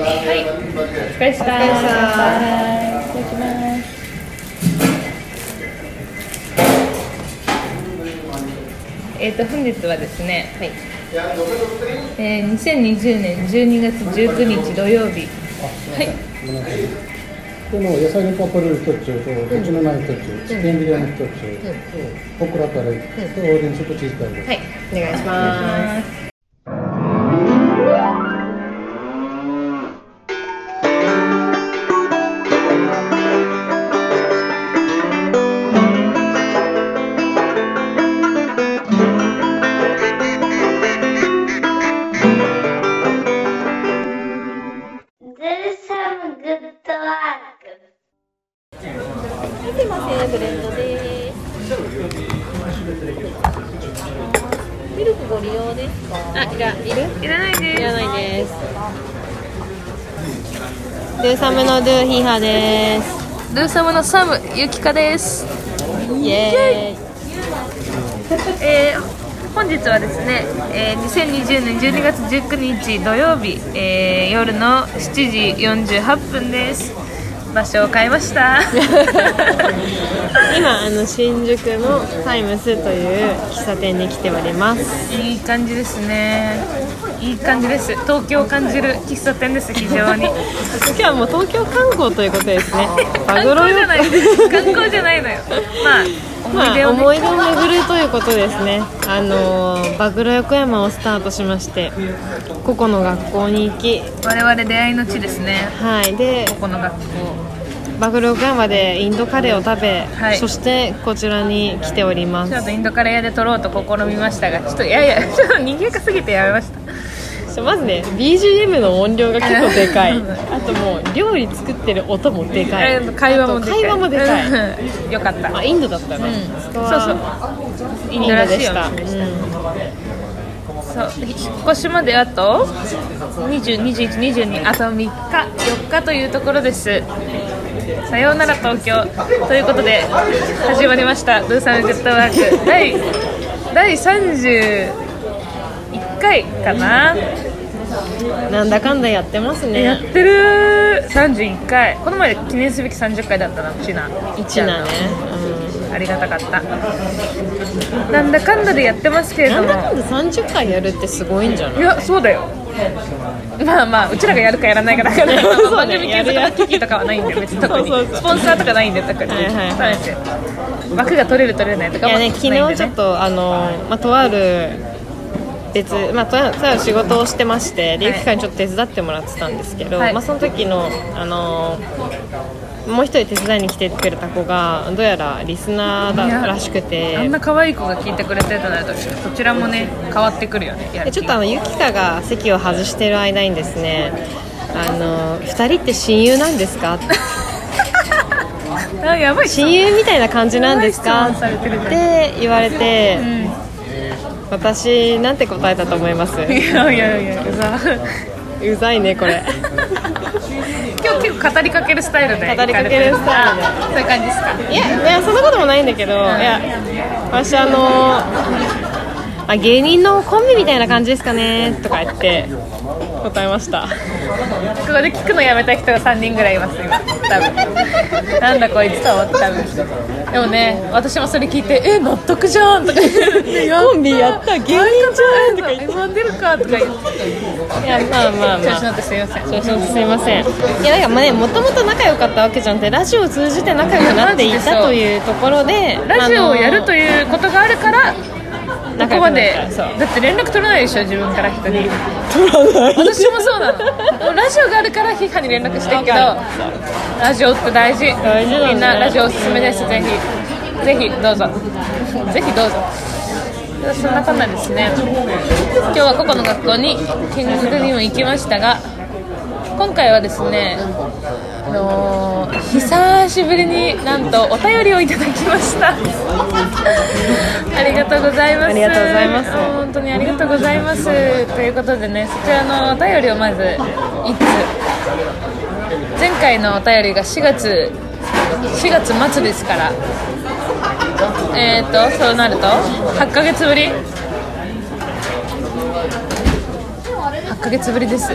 はいお疲れ様でしたいただきます。えー、と本日はです。ね、はいえー、2020年12月19日土曜日はいこの野菜のパプル一つと、うちのナイ一つ、スペインビリヤニ一つ、ポクラタレ、オーレンジとチーズタレ。はいお願いします。のドゥヒーハーです。ルーサムのサムゆきかです。イエーイ。えー本日はですね、えー2020年12月19日土曜日、えー夜の7時48分です。場所を変えました。今あの新宿のタイムスという喫茶店に来ております。いい感じですねいい感じです。東京を感じる喫茶店です非常に。今日はもう東京観光ということですね。マ 観光じゃない観光じゃないのよ。まあ思まあい出をね、思い出を巡るということですね。あのーバグロ横山をスタートしまして個々の学校に行き我々出会いの地ですね。はいでここの学校。バグロ横山でインドカレーを食べ、はい。そしてこちらに来ております。ちょっとインドカレー屋で撮ろうと試みましたがちょっといやいやちょっと賑やかすぎてやめましたそうまずね BGM の音量が結構でかい。あともう料理作ってる音もでかい。えー会話もでかい。会話もでかい。うん。よかった。あインドだったね、うん。そそう。そうイインドらしいよでした、そう。引っ越しまであと202122あと3日4日というところです。さようなら東京。ということで始まりました「ブーサムグッドワーク。第」第31回かな。うん、なんだかんだやってますね。やってる。31回この前記念すべき30回だったなちな。1なね、ありがたかった。なんだかんだでやってますけうん、なれども。んだかんだ30回やるってすごいんじゃない？いやそうだよ。まあまあうちらがやるかやらないかだから。そうね番組継続の危機とかはないんだよ別に特に。スポンサーとかないんだよ特に。はいはいはい。枠が取れる取れないとかいやね昨日ちょっとあの、まあ、とある別、まあ、とあとある仕事をしてましてではい。ゆきかにちょっと手伝ってもらってたんですけど、はい。まあ、その時のあのもう一人手伝いに来てくれた子がどうやらリスナーだらしくて。あんな可愛い子が聞いてくれてるとなるとそちらもね変わってくるよねちょっとあのゆきかが席を外してる間にですねあの2人って親友なんですか？あやばい親友みたいな感じなんですか？って言われて、うん私なんて答えたと思います？いやいやいやうざうざいねこれ。今日結構語りかけるスタイルで語りかけるスタイルで。あそういう感じですか？いやいやそんなこともないんだけどいや私あのあ芸人のコンビみたいな感じですかねとか言って答えました。ここで聞くのやめた人が3人ぐらいいます今。多分。なんだこいつと思って多分。でもね私もそれ聞いて「え納得じゃん」とか。コンビやった芸人じゃんとか言って。M1 出るかとか言って。いやまあまあまあ。調子乗ってすいません。調子乗ってすいません。いやなんかまあねもともと仲良かったわけじゃんってラジオを通じて仲良くなっていたというところでラジオをやるとういうことがあるからここまで。だって連絡取らないでしょ自分から人に。取らない。私もそうなの。ラジオがあるから批判に連絡してるけどラジオって大事。みんなラジオおすすめです。ぜひぜひどうぞ。ぜひどうぞ。そんなこんなですね。今日は個々の学校に見学にも行きましたが今回はですねあのー久しぶりになんとお便りをいただきました。ありがとうございます。ありがとうございます。本当にありがとうございます。ということでねそちらのお便りをまず1つ？前回のお便りが4月4月末ですから。えっ、ー、とそうなると8ヶ月ぶり？8ヶ月ぶりです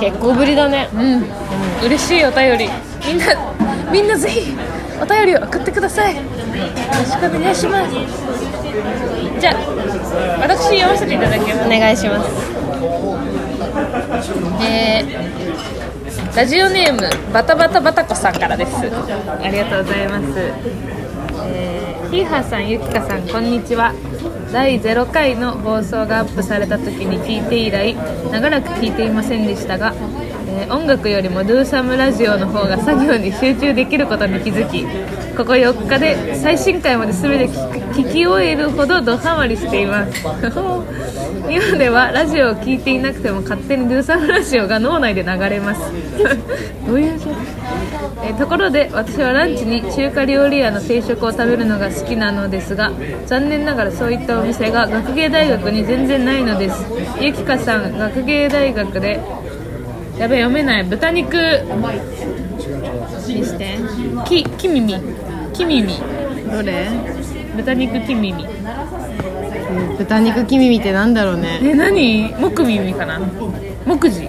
結構ぶりだね。うん、嬉しいお便り。みんなみんなぜひお便りを送ってください。よろしくお願いします。じゃあ私読ませていただきます。お願いします。えーラジオネームバタバタバタコさんからです。ありがとうございます。えー、ヒーハーさんゆきかさんこんにちは第0回の放送がアップされた時に聞いて以来長らく聞いていませんでしたが、えー音楽よりも Do Some ラジオの方が作業に集中できることに気づきここ4日で最新回まで全て聞き終えるほどドハマりしています。今ではラジオを聞いていなくても勝手に Do Some ラジオが脳内で流れます。どういう状えーところで私はランチに中華料理屋の定食を食べるのが好きなのですが残念ながらそういったお店が学芸大学に全然ないのです。ゆきかさん学芸大学でやべ読めない。豚肉。にして。ききみみ。きみみ。どれ？豚肉きみみ。豚肉黄耳ってなんだろうね。え何？木耳かな？木地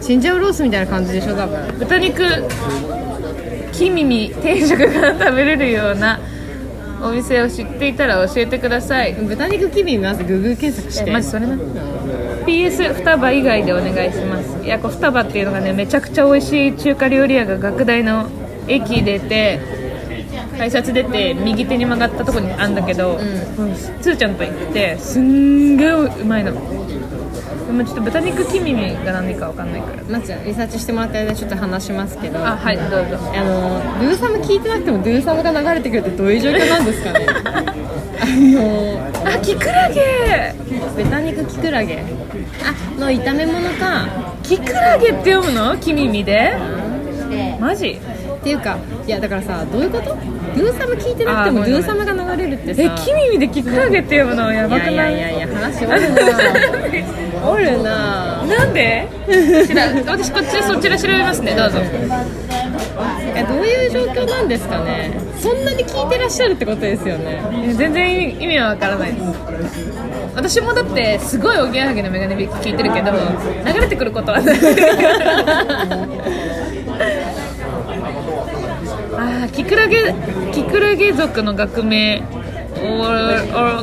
チンジャオロースみたいな感じでしょ多分。豚肉。黄耳定食が食べれるような。お店を知っていたら教えてください。豚肉黄耳まずグーグル検索しえてマジそれな PS 双葉以外でお願いします。いやこう双葉っていうのがねめちゃくちゃ美味しい中華料理屋が学大の駅出て改札出て右手に曲がったところにあるんだけど、うん。つーちゃんと行ってすんげえうまいのでもちょっと豚肉黄耳が何かわかんないから。まずリサーチしてもらった間ちょっと話しますけど。あはいどうぞ。あのドゥーサム聞いてなくてもドゥーサムが流れてくるってどういう状況なんですかね。あのあキクラゲ。豚肉キクラゲ。あの炒め物か。キクラゲって読むの？黄耳で。マジ？っていうかいやだからさどういうこと？ドゥーサム聞いてなくてもドゥーサムが流れるってさ。え黄耳でキクラゲって読むのやばくない？いやいやいや話おるな。おるな。なんで？私こっちでそちら調べますね。どうぞ。えどういう状況なんですかね？そんなに聞いてらっしゃるってことですよね。え全然意味はわからないです。私もだってすごいおぎやはぎのメガネビ聞いてるけど流れてくることはない あーキクラゲキクラゲ族の学名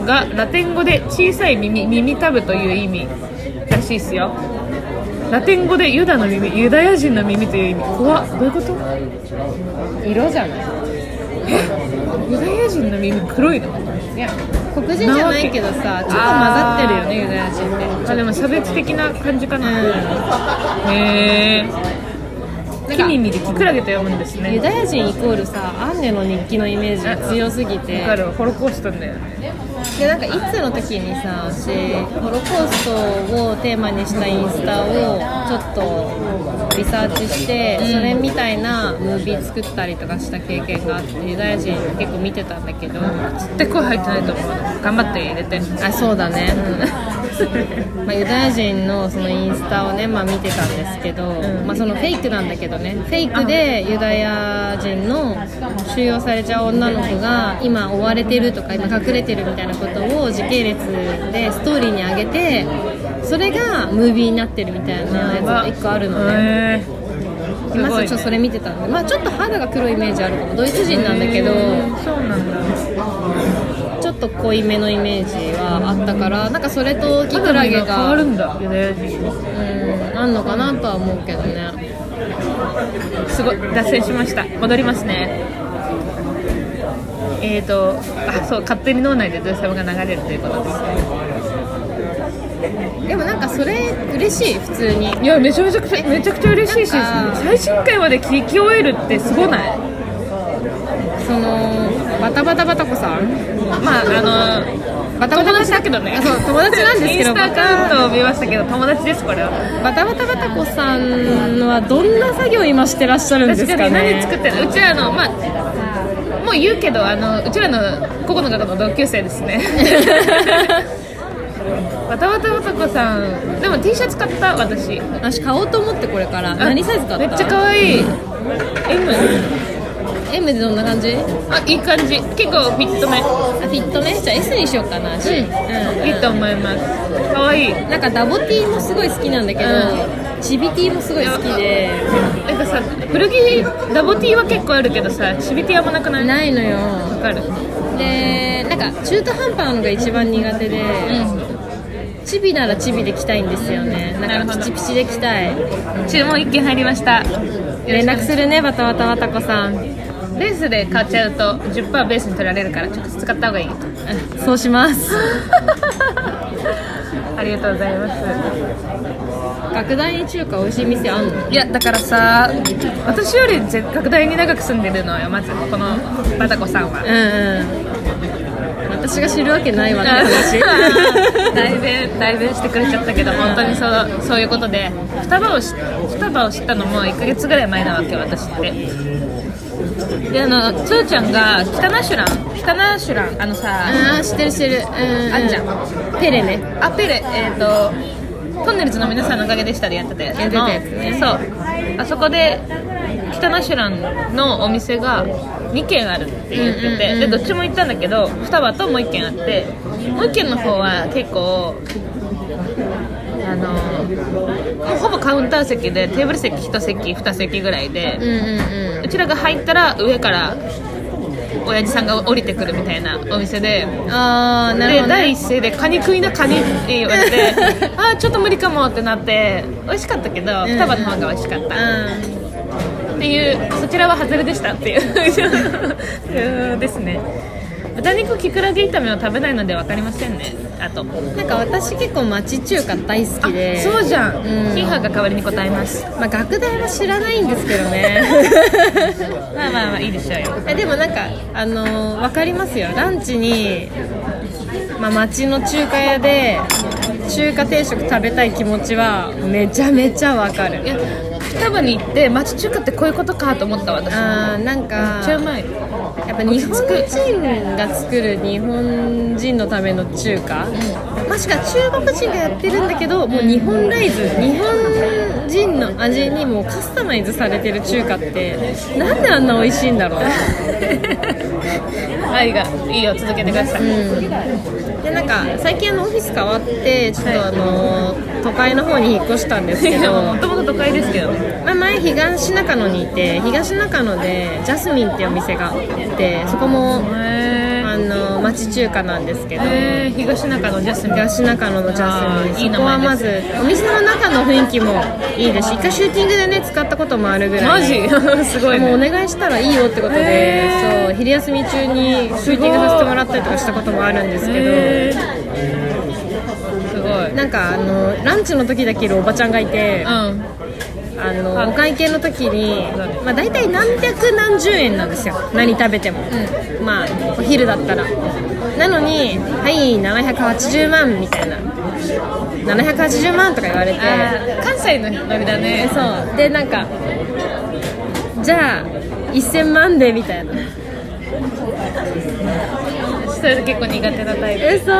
がラテン語で小さい耳耳たぶという意味らしいですよ。ラテン語でユダの耳ユダヤ人の耳という意味。怖っ。どういうこと？色じゃない。ユダヤ人の耳黒いの？いや黒人じゃないけどさちょっと混ざってるよねユダヤ人って。あでも差別的な感じかな、へえキミミでキクラゲと読むんですね。ユダヤ人イコールさアンネの日記のイメージが強すぎて。わかるホロコーストだよね。でなんかいつの時にさ私ホロコーストをテーマにしたインスタをちょっとリサーチして、それみたいなムービー作ったりとかした経験があってユダヤ人結構見てたんだけど、絶対声入ってないと思う。頑張って入れて。あそうだね、まあ、ユダヤ人のそのインスタをね、まあ、見てたんですけど、ん。まあ、そのフェイクなんだけどね。フェイクでユダヤ人の収容されちゃう女の子が今追われてるとか今隠れてるみたいなことを時系列でストーリーに上げてそれがムービーになってるみたいなやつが1個あるのねへえまずちょっとそれ見てたんで、まあ、ちょっと肌が黒いイメージあるかも。ドイツ人なんだけど。そうなんだと濃いめのイメージはあったからなんかそれとキクラゲ肌の色変わるがんだ。ユダヤ人うんあんのかなとは思うけどね。すごい脱線しました。戻りますね。えーとあそう勝手に脳内でドゥーサムが流れるということですでもなんかそれ嬉しい普通に。いやめちゃめちゃくちゃめちゃくちゃ嬉しいし最新回まで聞き終えるってすごない？そのバタバタバタコさん？まああのバタバタ友達だけどね。あそう友達なんですけどインスタアカウントを見ましたけど友達ですこれは。バタバタバタコさんはどんな作業今してらっしゃるんですか確かに何ね作ってるうちらのまあもう言うけどあのうちらのここの学の同級生ですね。バタバタバタコさんでも T シャツ買った私。私買おうと思ってこれから。何サイズ買った？めっちゃ可愛い。M M でどんな感じ？あいい感じ。結構フィットめあフィットねじゃあ S にしようかな、うん、いいと思います。かわい。いなんかダボティーもすごい好きなんだけど、チビティーもすごい好きで。なんかさ古着ダボティーは結構あるけどさチビティーあんまなくない？ないのよ。わかる。でなんか中途半端なのが一番苦手で、チビならチビで着たいんですよね。なんかピチピチで着たい。注文一件入りました。連絡するねバタバタバタコさんレースで買っちゃうと10%ベースに取られるから直接使った方がいい。そうします。ありがとうございます。学大に中華美味しい店あんの？いやだからさ私より絶学大に長く住んでるのよまずこのバタコさんは。うんうん。私が知るわけないわ って話。代弁代弁してくれちゃったけど本当にそうそういうことで。双葉をし双葉を知ったのも1ヶ月ぐらい前なわけ私ってであのつーちゃんが北ナシュラン。北ナシュラン。あのさああ知ってる知ってる。うんあんじゃん。ペレね。あペレ。えっ、とトンネルズの皆さんのおかげでしたでやってたやつのやってたやつねそう。あそこで北ナシュランのお店が2軒あるって言ってて、でどっちも行ったんだけど双葉ともう1軒あってもう1軒の方は結構あのほぼカウンター席でテーブル席1席2席ぐらいでうん、うんうん。うちらが入ったら上から親父さんが降りてくるみたいなお店でああなるほど、で第ね、一声で「カニ食いなカニ」って言われて あーちょっと無理かもってなって美味しかったけどん。双葉の方が美味しかった。っていうそちらは外れでしたっていう。うんですね豚肉きくらげ炒めを食べないので分かりませんね。あと。うんなんか私結構町中華大好きで。そうじゃん、うん。ヒーハーが代わりに答えます。まあ学大は知らないんですけどね。まあまあまあいいでしょうよ。えでもなんかあのー、分かりますよ。ランチに、まあ、町の中華屋で中華定食食べたい気持ちはめちゃめちゃ分かる。いや双葉に行って町中華ってこういうことかと思った私も。あーなんかめっちゃうまい。やっぱ日本人が作る日本人のための中華、もしくは中国人がやってるんだけどもう日本ライズ日本人の味にもうカスタマイズされてる中華ってなんであんな美味しいんだろう？愛がいいよ続けてください、でなんか最近あのオフィス変わってちょっとあの都会の方に引っ越したんですけいやどもともと都会ですけどねまあ、前東中野にいて東中野でジャスミンっていうお店があってそこもへあの町中華なんですけど。えー、東中野ジャスミン。東中野のジャスミン。そこはまずお店の中の雰囲気もいいですし一回シューティングでね使ったこともあるぐらい。マジ？すごいもうおね願いしたらいいよってことでそう昼休み中にシューティングさせてもらったりとかしたこともあるんですけど、すごい。なんかあのランチの時だけいるおばちゃんがいて、うんあのお会計の時に、まあ、大体何百何十円なんですよ。何食べても、まあお昼だったら。なのに「はい780万」みたいな。780万とか言われて。関西のノリだね。そう。でなんかじゃあ1000万でみたいな。それで結構苦手なタイプ。えそう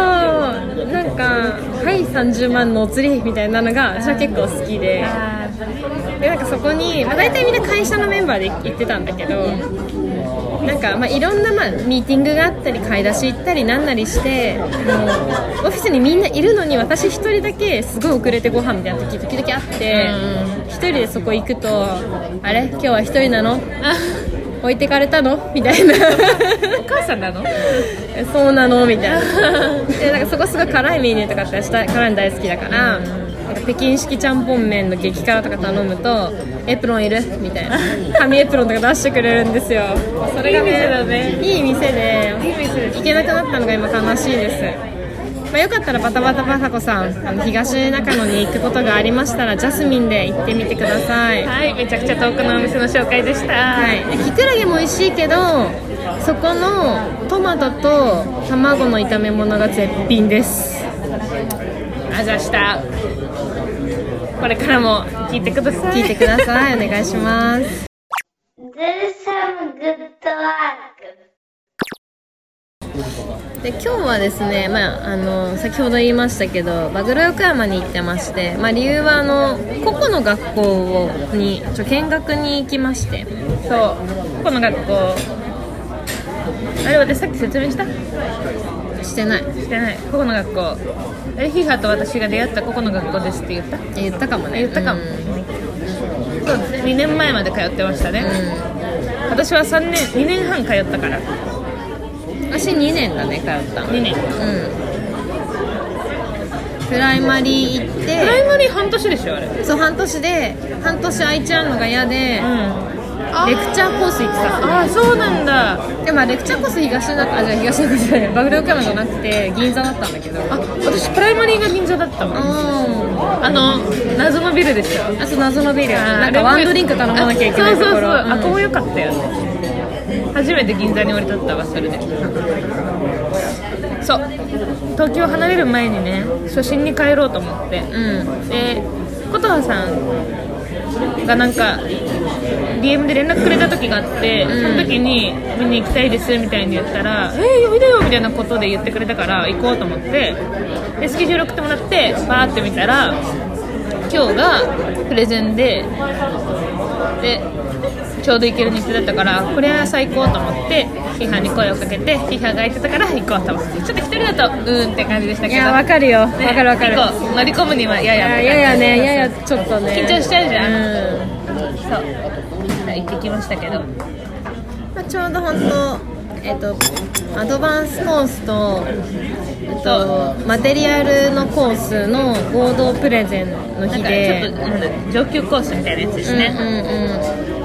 なんか「はい30万のお釣り」みたいなのが私は結構好きで。あでなんかそこに、まあ、大体みんな会社のメンバーで行ってたんだけどなんかまあいろんなまあミーティングがあったり買い出し行ったりなんなりしてもうオフィスにみんないるのに私一人だけすごい遅れてご飯みたいな時時々あって一人でそこ行くと「あれ？今日は一人なの？置いてかれたの?」みたいな。お母さんなの？えそうなの？みたいな。でなんかそこすごい辛いメニューとかあったらした辛いの大好きだからなんか北京式ちゃんぽん麺の激辛とか頼むとエプロンいるみたいな。紙エプロンとか出してくれるんですよ。それがいい店だねいい店で行けなくなったのが今悲しいです。まあ、よかったらバタバタバタコさんあの東中野に行くことがありましたらジャスミンで行ってみてください。はいめちゃくちゃ遠くのお店の紹介でした。はい、でキクラゲも美味しいけどそこのトマトと卵の炒め物が絶品です。あざしたこれからも聞いてください。聞いてください。お願いします。Do some good work. で今日はですね、まあ、あの先ほど言いましたけどマグロ横山に行ってまして、まあ、理由はあの個々の学校をにちょ見学に行きまして。そう。ここの学校。あれ私さっき説明した？してない。してない。ここの学校。あれヒーハーと私が出会ったここの学校ですって言った？言ったかもね。言ったかも。うん。そう。2年前まで通ってましたね、私は3年2年半通ったから。私2年だね通った2年。うん。プライマリー行って、プライマリー半年でしょあれ。うんそう半年で半年空いちゃうのが嫌で、レクチャーコース行ってたああそうなんだ。でもまあレクチャーコース東中あじゃあ東中じゃない馬喰横山じゃなくて銀座だったんだけど。あ私プライマリーが銀座だったもんああの謎のビルでしょあそう謎のビル。なんかワンドリンク頼まなきゃいけないところ。そうそうそう、あうん。ここも良かったよ初めて銀座に降り立ったわそれで。そう。東京離れる前にね初心に帰ろうと思って。うん。で琴葉さんがなんか DM で連絡くれた時があって、その時に見に行きたいですみたいに言ったら「えー、呼びだよ」みたいなことで言ってくれたから行こうと思ってでスケジュール送ってもらってバーって見たら今日がプレゼンででちょうど行ける日程だったからこれは最高と思ってヒハに声をかけてヒハが空いてたから行こうと思ってちょっと一人だとうーんって感じでしたけど。いやわかるよ。わねかるわかる。乗り込むにはやいややややね。ややちょっとね。緊張しちゃうじゃん。うん。そう。行ってきましたけど。まあ、ちょうど本当えっとアドバンスコースと、えっと、マテリアルのコースの合同プレゼンの日なんかちょでっとなんだ上級コースみたいなやつですね、うんうんうん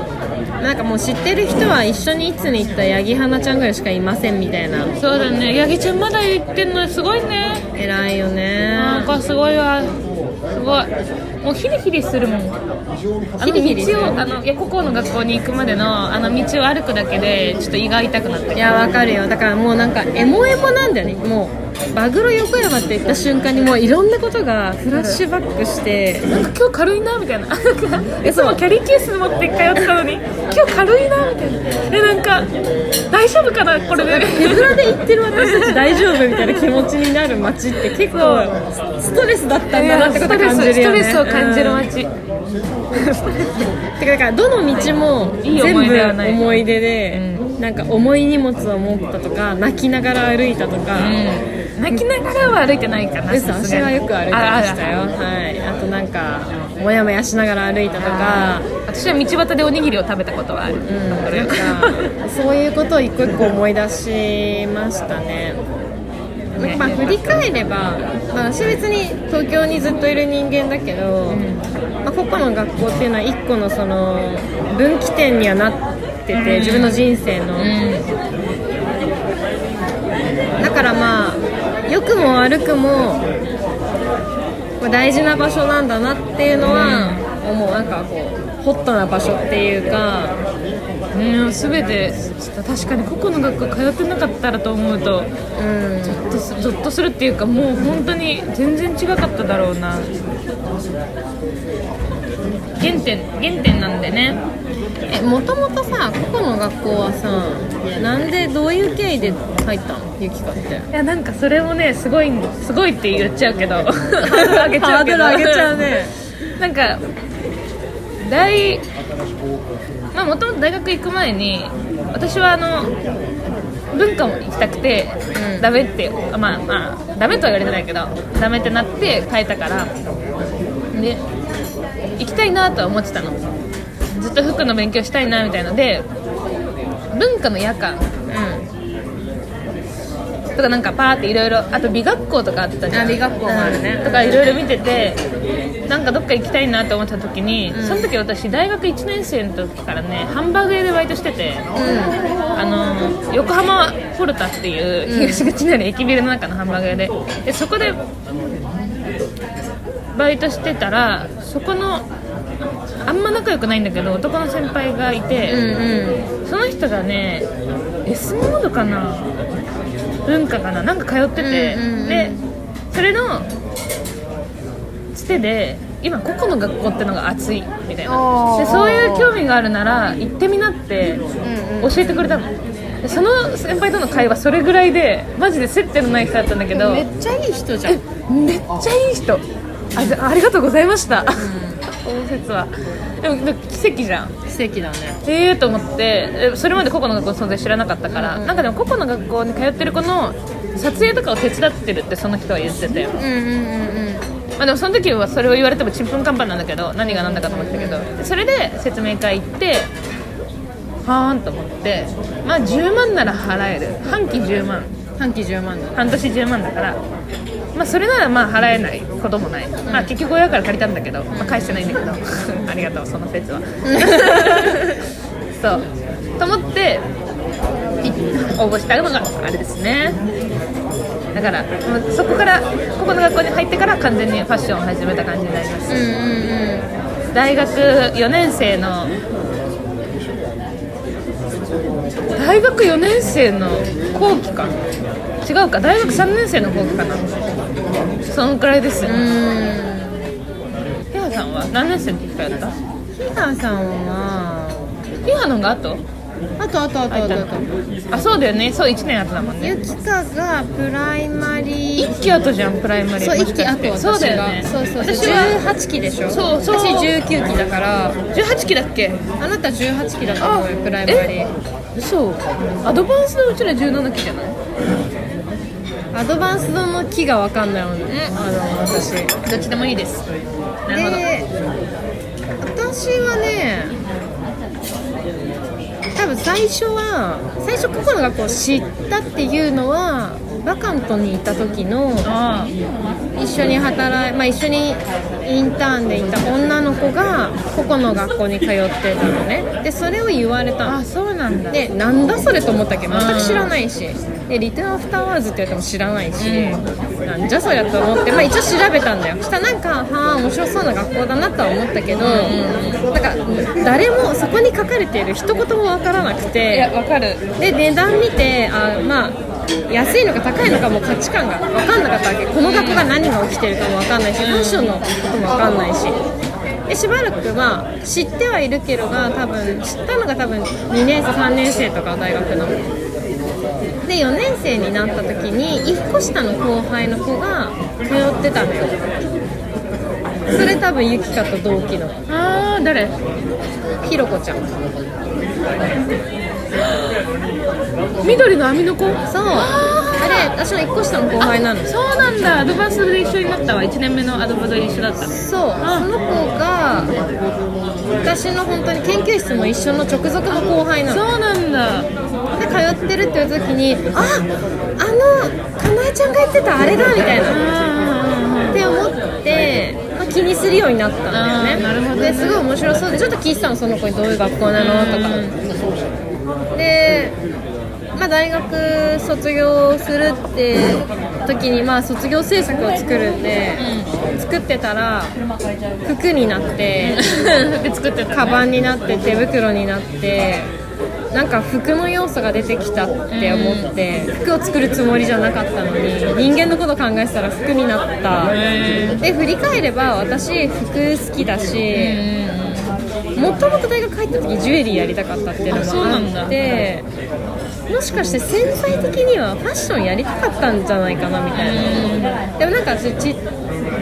なんかもう知ってる人は一緒にいつに行った八木花ちゃんぐらいしかいませんみたいな。そうだね。八木ちゃんまだ言ってんのすごいね。偉いよね。なんかすごいわ。すごいもうヒリヒリするもん。あのヒリヒリする。道をあのいやここの学校に行くまでのあの道を歩くだけでちょっと胃が痛くなっていやわかるよ。だからもうなんかエモエモなんだよね。もうマグロ横山って言った瞬間にもういろんなことがフラッシュバックして。なんか今日軽いなみたいな。いつもキャリーケース持って通ってたのに。今日軽いなみたいな。えなんか大丈夫かなこれで。手ぶらで行ってる私たち大丈夫みたいな気持ちになる街って結構ストレスだったんだなってことを感じるよね感じるうん街、てかだからどの道も全部思い出でなんか重い荷物を持ったとか泣きながら歩いたとか、うん、泣きながらは歩いてないかな私はよく歩いてましたよ。はい。あとなんかモヤモヤしながら歩いたとか。私は道端でおにぎりを食べたことはある、うんなんかそういうことを一個一個思い出しましたねまあ、振り返れば、まあ、私別に東京にずっといる人間だけど、まあ、個々の学校っていうのは一個のその分岐点にはなってて自分の人生の、だからまあ良くも悪くも大事な場所なんだなっていうのは思う。なんかこうホットな場所っていうかね全てちょっと確かに個々の学校通ってなかったらと思うとうん。ゾッとすゾッとするっていうかもう本当に全然違かっただろうな。原点原点なんでね。えもともとさ個々の学校はさなんでどういう経緯で入ったの？ゆきかって。いやなんかそれもねすごいすごいって言っちゃうけどハードル上げちゃうけど。ハードル上げちゃうね。なんか大まあもともと大学行く前に私はあの文化も行きたくて、うん。ダメってあまあまあダメとは言われてないけどダメってなって変えたから。で行きたいなとは思ってたの。ずっと服の勉強したいなみたいので文化の夜間とかなんかパーっていろいろあと美学校とかあったじゃん。あ美学校もあるね。うんとかいろいろ見ててなんかどっか行きたいなと思った時に、ん。その時私大学1年生の時からねハンバーグ屋でバイトしてて、あの横浜ポルタっていう東口にある駅ビルの中のハンバーグ屋で。でそこでバイトしてたらそこのあんま仲良くないんだけど男の先輩がいて、うんうん。その人がね S モードかな文化かな？なんか通ってて、うんうんうん。でそれのつてで今個々の学校ってのが熱いみたいな。でそういう興味があるなら行ってみなってうんうん。教えてくれたの。でその先輩との会話それぐらいでマジで接点のない人だったんだけど。めっちゃいい人じゃん。めっちゃいい人。ああありがとうございました、この説は。でも奇跡じゃん。素敵だね。ええー、と思って。えそれまで個々の学校の存在知らなかったから、なんかでも個々の学校に通ってる子の撮影とかを手伝ってるってその人は言ってて、うんうんうんまあ、でもその時はそれを言われてもちんぷんかんぱんなんだけど何が何だかと思ってたけど。でそれで説明会行ってはーんと思って。まあ10万なら払える。半期10万。うん半期10万だ半年10万だからまあそれならまあ払えないこともない、まあ結局親から借りたんだけど、まあ、返してないんだけど。ありがとうその説は。そう。と思ってい応募したのがあれですね。だからそこからここの学校に入ってから完全にファッションを始めた感じになります、うんうんうん。大学4年生の大学4年生の後期か。違うか。大学3年生の後期かなそのくらいですよ。ひはさんは何年生の時からやった？ひはさんはひはのが後？あとあとあとあとあとあそうだよね。そう1年後だもんね。ゆきかがプライマリー。1期後じゃんプライマリー。そう1期もしかして。あとそうだよね。そうそう。私は18期でしょ？そうそう。私19期だから。18期だっけ？あなた18期だと思うよプライマリー。そうアドバンスのうちら17期じゃない？アドバンスドの期が分かんないもんね、あの私。でどっちでもいいです。なるほど。私はね多分最初は最初ここの学校を知ったっていうのはバカントにいた時のあ一緒に働い、まあ、一緒にインターンでいた女の子がここの学校に通ってたのね。でそれを言われたの。あそうなんだ。でなんだそれと思ったけ？ど全く知らないし。でリトルアフターワーズって言われても知らないし、なんじゃそりゃと思って、まあ、一応調べたんだよ。したらなんかはあ面白そうな学校だなとは思ったけど、なんか誰もそこに書かれている一言もわからなくいやてわかる。で値段見てあまあ安いのか高いのかも価値観が分かんなかったわけ。この学校が何が起きてるかも分かんないしファッションのことも分かんないしでしばらくまあ知ってはいるけどが多分知ったのが多分2年生3年生とか大学の。で4年生になった時に1個下の後輩の子が通ってたのよ。それ多分ゆきかと同期の。ああ誰？ひろこちゃん緑の網の子そう。あれ私の1個下の後輩なの。そうなんだ。アドバンスで一緒になったわ。1年目のアドバンスで一緒だった。そう。その子が私の本当に研究室も一緒の直属の後輩なの。そうなんだ。で通ってるっていう時にああのかなえちゃんが言ってたあれだみたいな。って思って、まあ、気にするようになったんだよね。なるほどね。ですごい面白そうでちょっと聞いてたのその子にどういう学校なの？とかで、まあ、大学卒業するって時に、まあ、卒業制作を作るんで、作ってたら服になって で作ってた、ね、カバンになって手袋になってなんか服の要素が出てきたって思って服を作るつもりじゃなかったのに人間のこと考えてたら服になった。で振り返れば私服好きだしもともと大学入った時ジュエリーやりたかったっていうのもあってもしかして潜在的にはファッションやりたかったんじゃないかなみたいな。でもなんかち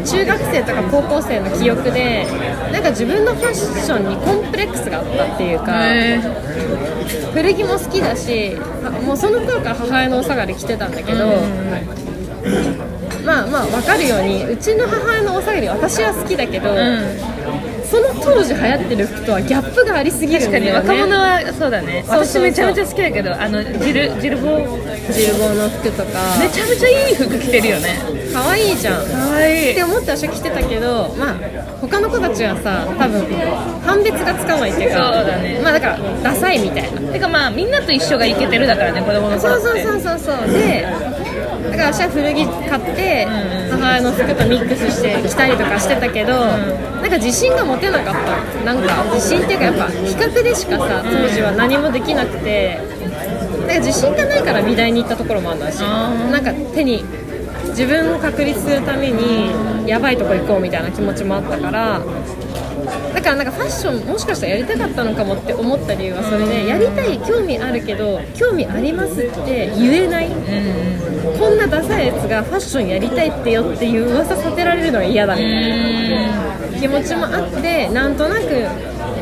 中学生とか高校生の記憶でなんか自分のファッションにコンプレックスがあったっていうか古着も好きだしもうその頃から母親のお下がり着てたんだけど、まあまあ分かるようにうちの母親のお下がり私は好きだけど、その当時流行ってる服とはギャップがありすぎるん確かにだよね若者はそうだね。そうそうそう。私めちゃめちゃ好きだけどあのジルジルボー。ジルボーの服とか。めちゃめちゃいい服着てるよね。可愛いじゃん。かわい。って思って私は着てたけどまあ他の子たちはさ多分判別がつかないっていうかそうだね。まあだからダサいみたいな。てかまあみんなと一緒がイケてるだからね子供のそうそう頃ってそうそうそう。でだから私は古着買って母親の服とミックスして着たりとかしてたけど、なんか自信が持てなかった。なんか自信っていうかやっぱ比較でしかさ当時は何もできなくてなんか自信がないから美大に行ったところもあったしなんか手に自分を確立するためにやばいとこ行こうみたいな気持ちもあったからだからなんかファッションもしかしたらやりたかったのかもって思った理由はそれでやりたい興味あるけど興味ありますって言えない、こんなダサいやつがファッションやりたいってよっていう噂させられるのが嫌だみたいな。気持ちもあってなんとなく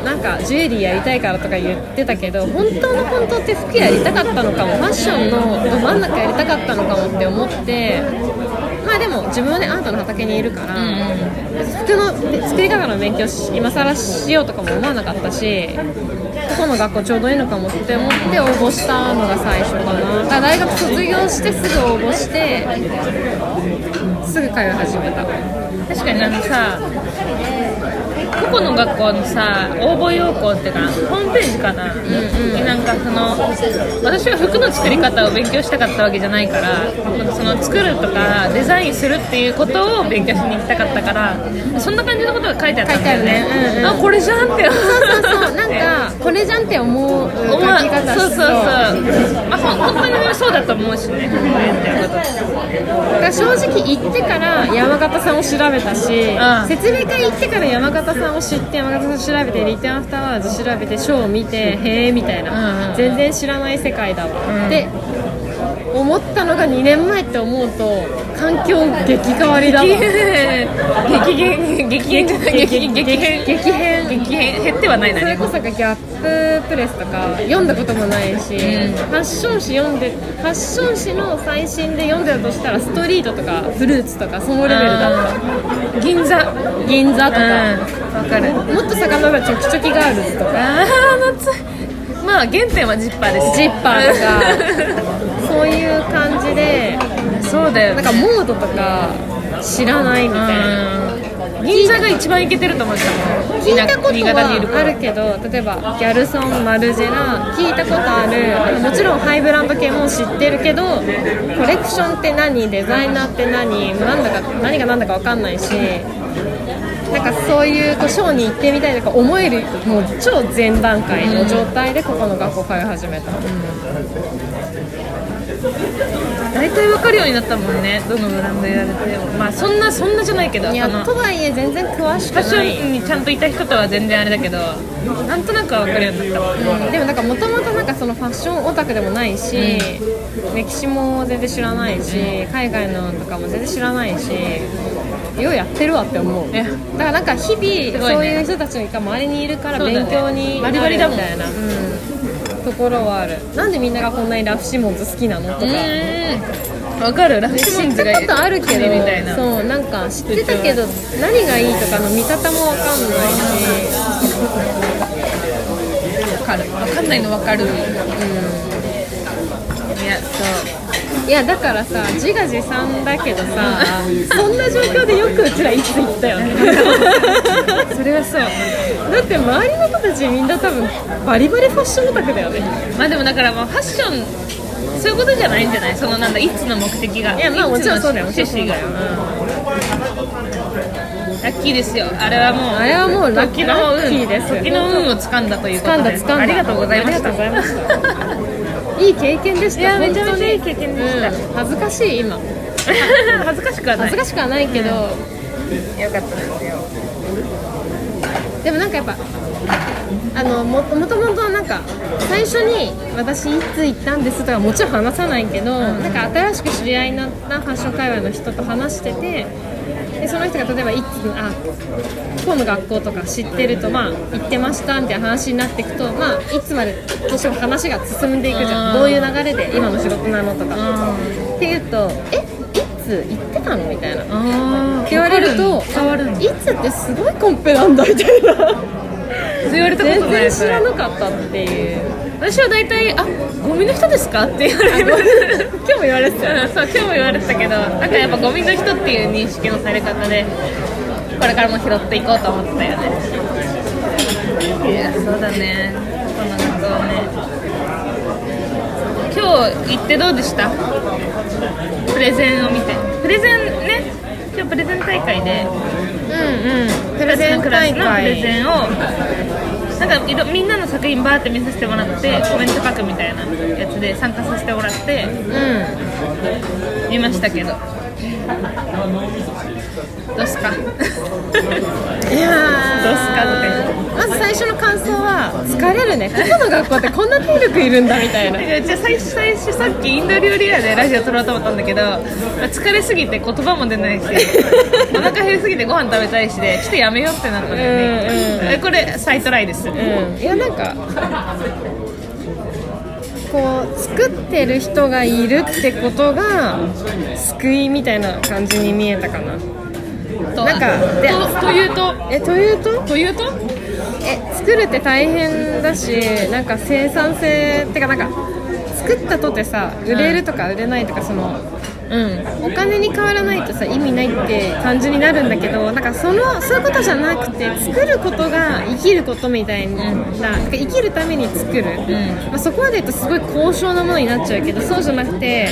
なんかジュエリーやりたいからとか言ってたけど本当の本当って服やりたかったのかもファッションのど真ん中やりたかったのかもって思ってまあでも自分はねアートの畑にいるから、服の作り方の勉強し今更しようとかも思わなかったしここの学校ちょうどいいのかもって思って応募したのが最初かな。だから大学卒業してすぐ応募してすぐ通い始めた。確かになんかさ個々の学校のさ応募要項っていうかホームページかな、になんかその私は服の作り方を勉強したかったわけじゃないからその作るとかデザインするっていうことを勉強しに行きたかったからそんな感じのことが書いてあったんだよね。書いてあるねうんうん。あこれじゃんってそうそうなんかこれじゃんって思う書き方そう。そうそう、まあ、本当にそうだと思うしね。正直行ってから山形さんを調べたし、うん。説明会行ってから山形さんを知って山形さんを調べてリターンアフターワーズ調べてショーを見てへえみたいな、うんうん全然知らない世界だわ、うん。で思ったのが2年前って思うと環境激変。わりだわ激変激変激変激変激変減ってはないな。それこそがギャッププレスとか読んだこともないし、ファッション誌読んでファッション誌の最新で読んでたとしたらストリートとかフルーツとかそのレベルだった。銀座。銀座とか、わかる。もっと遡ればチョキチョキガールズとか。ああ夏まあ原点はジッパーです。ジッパーとか。そういう感じでそうだよ、ね、なんかモードとか知らないみたいな。うん銀座が一番イケてると思ってたもん聞いたことはあるけど例えばギャルソンマルジェラ聞いたことあるもちろんハイブランド系も知ってるけどコレクションって何デザイナーって何なんだか何が何だか分かんないしなんかそういうこうショーに行ってみたいとか思えるもう超前段階の状態でここの学校通い始めた、大体分かるようになったもんね。どのブランドやられても。まあそんなそんなじゃないけどいやとはいえ全然詳しくファッションにちゃんといた人とは全然あれだけどなんとなくは分かるようになったもんうんでもなんかもともとなんかそのファッションオタクでもないし、歴史も全然知らないし、海外のとかも全然知らないしようやってるわって思う。ねだからなんか日々そういう人たちが周りにいるから勉強になるバリバリだもん。みたいな、うん、ところはある。なんでみんながこんなにラフシモンズ好きなの？とか、うーん。分かる？ラフシモンズが知ったことあるけど。みたいなそうなんか知ってたけど何がいいとかの見方もわかんないし。分かる。分かんないの分かる。うんいやだからさ自画自賛だけどさそんな状況でよくうちらいつ行ったよね。それはそう。だって周りの人たちみんな多分バリバリファッションオタクだよね。まあでもだからまあファッションそういうことじゃないんじゃない？そのなんだいつの目的が。いやまあもちろんそうだよ趣旨が。よ、ラッキーですよ。あれはもうあれはもうラッキー時の運。ラッキーです時の運を掴んだということ掴んでだ掴んだ。ありがとうございましたいいい経験でした。いやめちゃめちゃいい経験でした。うん。恥ずかしい今。恥ずかしくはない。恥ずかしくはないけど、よかったですよ。でもなんかやっぱあのももともとなんか最初に私いつ行ったんですとかもちろん話さないけど、なんか新しく知り合いになったファッション界隈の人と話しててでその人が例えばいつあここの学校とか知ってるとまあ行ってましたみたいな話になっていくとまあいつまでどうしても話が進んでいくじゃん。どういう流れで今の仕事なのとか。っていうとえいつ行ってたのみたいな。あって言われると変わるいつってすごいコンペなんだみたいな。言われたこと全ない然知らなかったっていう私は大体「あゴミの人ですか?」って言われる。今日も言われてた。ようんそう今日も言われてたけどなんかやっぱゴミの人っていう認識のされ方でこれからも拾っていこうと思ってたよね。いやそうだね。この学校ね。今日行ってどうでした？プレゼンを見て。プレゼンね。今日プレゼン大会で。うんうん。プレゼン大のプレゼ会ンをなんかいろみんなの作品バーって見させてもらってコメント書くみたいなやつで参加させてもらってうん見ましたけど。どうすか？いやどうすか？ーまず最初の感想は疲れるね。ここの学校ってこんな体力いるんだみたいな。じゃあ最初最初さっきインド料理屋でラジオ撮ろうと思ったんだけど、まあ疲れすぎて言葉も出ないし お腹減りすぎてご飯食べたいしでちょっとやめようってなったんだよね、うんこれ再トライです、うん。いやなんかこう作ってる人がいるってことが救いみたいな感じに見えたかな。となんかでとというと？えというと？というと？え作るって大変だしなんか生産性ってかなんか作ったとてさ売れるとか売れないとかそのうん。お金に変わらないとさ意味ないって感じになるんだけどなんかそのそういうことじゃなくて作ることが生きることみたいな,、なんか生きるために作る、まあ、そこまで言うとすごい高尚なものになっちゃうけどそうじゃなくて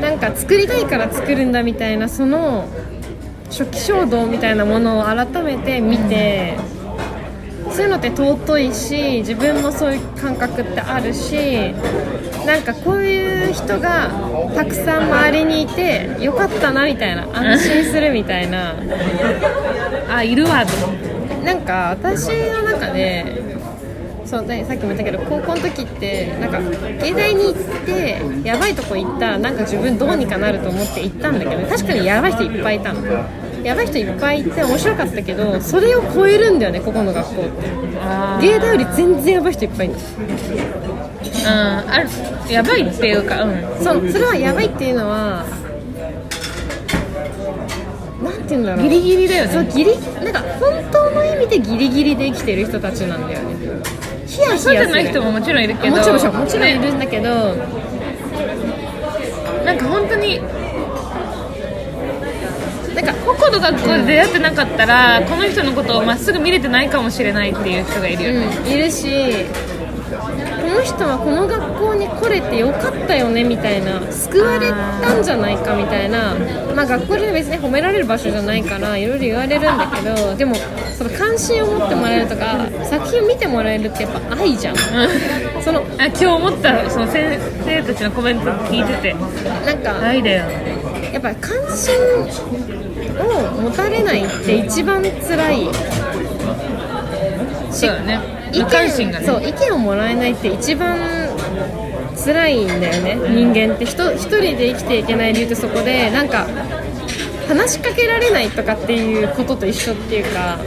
なんか作りたいから作るんだみたいなその初期衝動みたいなものを改めて見て。そういうのって尊いし自分もそういう感覚ってあるしなんかこういう人がたくさん周りにいてよかったなみたいな安心するみたいな あいるわ。となんか私の中でそうねさっきも言ったけど高校の時ってなんか芸大に行ってやばいとこ行ったらなんか自分どうにかなると思って行ったんだけど確かにやばい人いっぱいいたのやばい人いっぱいいて面白かったけどそれを超えるんだよねここの学校って。あ芸大より全然やばい人いっぱいいるのうんあるやばいっていうかうん。そうそれはやばいっていうのはなんて言うんだろう。ギリギリだよね。そうギリなんか本当の意味でギリギリで生きてる人たちなんだよね。ヒヤヒヤすそうるじゃない人ももちろんいるけど。もちろんもちろんいねるんだけど、なんか本当になんか個々の学校で出会ってなかったら、この人のことをまっすぐ見れてないかもしれないっていう人がいるよね、うん、いるしこの人はこの学校に来れてよかったよねみたいな救われたんじゃないかみたいなまあ学校で別に褒められる場所じゃないからいろいろ言われるんだけどでもその関心を持ってもらえるとか作品を見てもらえるってやっぱ愛じゃん。そのあ今日思ったその先生たちのコメント聞いてて。なんか愛だよ。やっぱり関心を持たれないって一番辛い。そうだね。意無関心がねそう意見をもらえないって一番辛いんだよね。人間って。人一人で生きていけない理由ってそこでなんか話しかけられないとかっていうことと一緒っていうか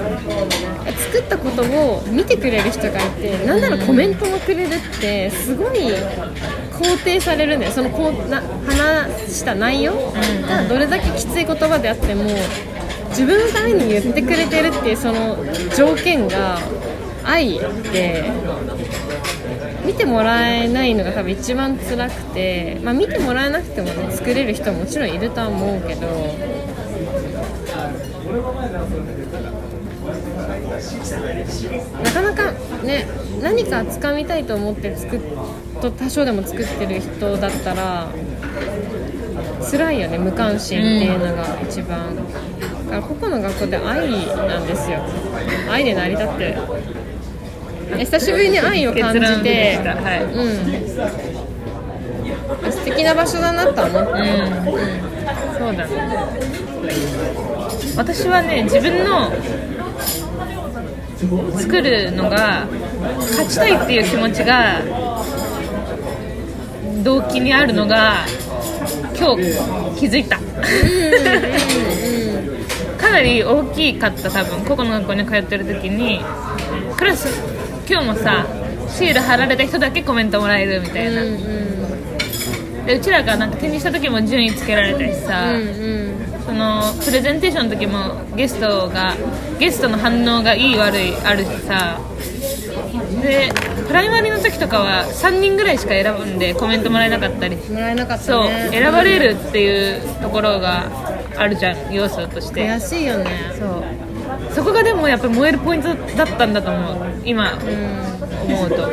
作ったことを見てくれる人がいてなんならコメントもくれるってすごい肯定されるんだよそのこうな話した内容がどれだけきつい言葉であっても自分のために言ってくれてるっていうその条件が愛で見てもらえないのが多分一番辛くて、まあ、見てもらえなくても、ね、作れる人ももちろんいるとは思うけどなかなかね何か掴みたいと思って作っと多少でも作ってる人だったら辛いよね無関心っていうのが一番、だから個々の学校って愛なんですよ。愛で成り立って。久しぶりに愛を感じてはい。うん。素敵な場所だなとは思った、そうだね。私はね自分の作るのが勝ちたいっていう気持ちが動機にあるのが今日気づいた。かなり大きかった多分。個々の学校に通ってる時に。クラス今日もさシール貼られた人だけコメントもらえるみたいな、でうちらがなんか展示した時も順位つけられたしさ、うんうん。そのプレゼンテーションの時もゲストがゲストの反応がいい悪いあるしさでプライマリの時とかは3人ぐらいしか選ぶんでコメントもらえなかったり。もらえなかったそうね選ばれるっていうところがあるじゃん要素として。悔しいよね。そう。そこがでもやっぱり燃えるポイントだったんだと思う。今思うと。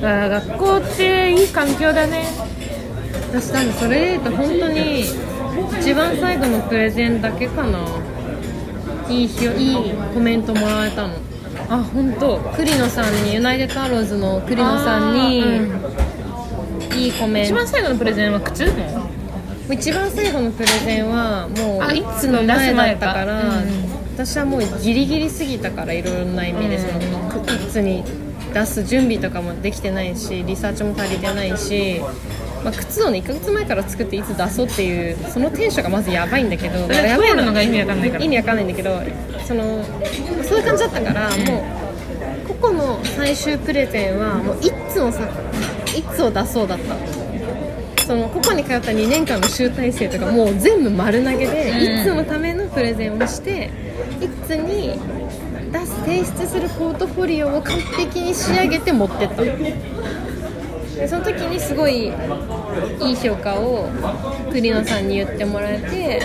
学校っていい環境だね。私多分それで言うと本当に一番最後のプレゼンだけかな。いいひいいコメントもらえたのあ本当。栗野さんにユナイテッドアローズの栗野さんにあーいいコメント。一番最後のプレゼンは靴も一番最後のプレゼンはもうあいつの前だったから、うん。私はもうギリギリすぎたからいろんな意味でそのいつに出す準備とかもできてないしリサーチも足りてないし、まあ、靴をね1ヶ月前から作っていつ出そうっていうそのテンションがまずやばいんだけどそれ作るのが意味わかんないから。意味わかんないんだけどそのそういう感じだったからもう個々の最終プレゼンはもういつをさいつを出そうだった。その個々に通った2年間の集大成とかもう全部丸投げで、うん。いつのためのプレゼンをしていつに出す提出するポートフォリオを完璧に仕上げて持ってったでその時にすごいいい評価をクリノさんに言ってもらえて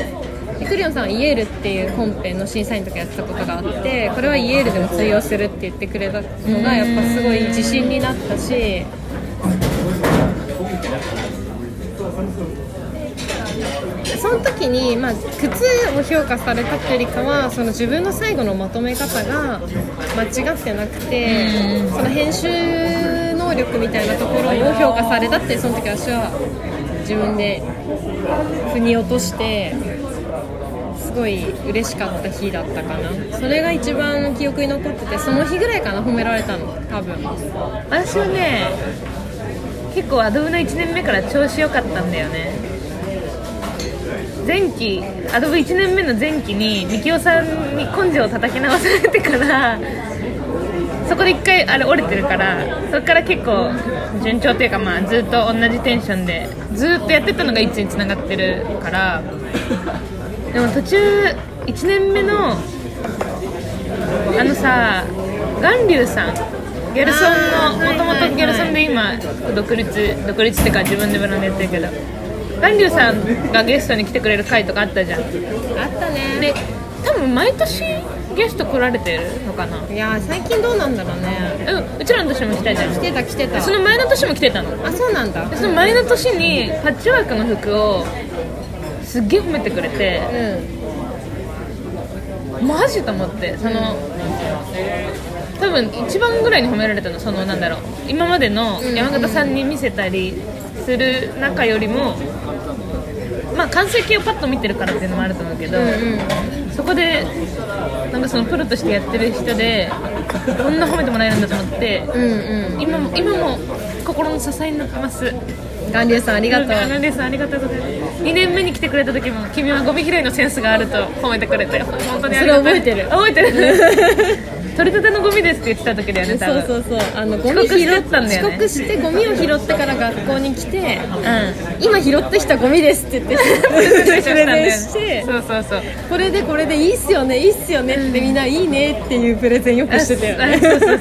でクリノさんはイエールっていうコンペの審査員とかやってたことがあってこれはイエールでも通用するって言ってくれたのがやっぱすごい自信になったしその時に、まあ、靴を評価されたっていうよりかはその自分の最後のまとめ方が間違ってなくてその編集能力みたいなところを評価されたってその時私は自分で腑に落としてすごい嬉しかった日だったかな。それが一番記憶に残っててその日ぐらいかな褒められたの。多分。私はね結構アドブの1年目から調子良かったんだよね前期アドブ1年目の前期にみきおさんに根性を叩き直されてからそこで1回あれ折れてるからそこから結構順調というか、まあ、ずっと同じテンションでずっとやってたのが1につながってるからでも途中1年目のあのさ巌流さんギャルソンのもともとギャルソンで今独立独立っていうか自分でブランドやってるけど巌流さんがゲストに来てくれる回とかあったじゃん。あったね。で多分毎年ゲスト来られてるのかな。いやー最近どうなんだろうね。うんうちらの年も来たじゃん。来てた来てた。その前の年も来てたの。あそうなんだ。でその前の年にパッチワークの服をすっげえ褒めてくれて。うん。マジと思ってその多分一番ぐらいに褒められたのそのなんだろう。今までの山形さんに見せたりする中よりもまあ完成形をパッと見てるからっていうのもあると思うけど、そこでなんかそのプロとしてやってる人でこんな褒めてもらえるんだと思ってうんうん。今も今も心の支えになってます。巌流さんありがとう。なんですありがとうございます。2年目に来てくれた時も君はゴミ拾いのセンスがあると褒めてくれて本当にありがたい。それ覚えてる。覚えてる 取り立てのゴミですって言ってた時だよねそうそうそう。あのゴミ拾っしてたんだよね。遅刻してゴミを拾ってから学校に来てうん。今拾ってきたゴミですって言ってプレゼンして そうそうそう。これでこれでいいっすよねいいっすよねってみんないいねっていうプレゼンよくしてたよあねそうそうそう。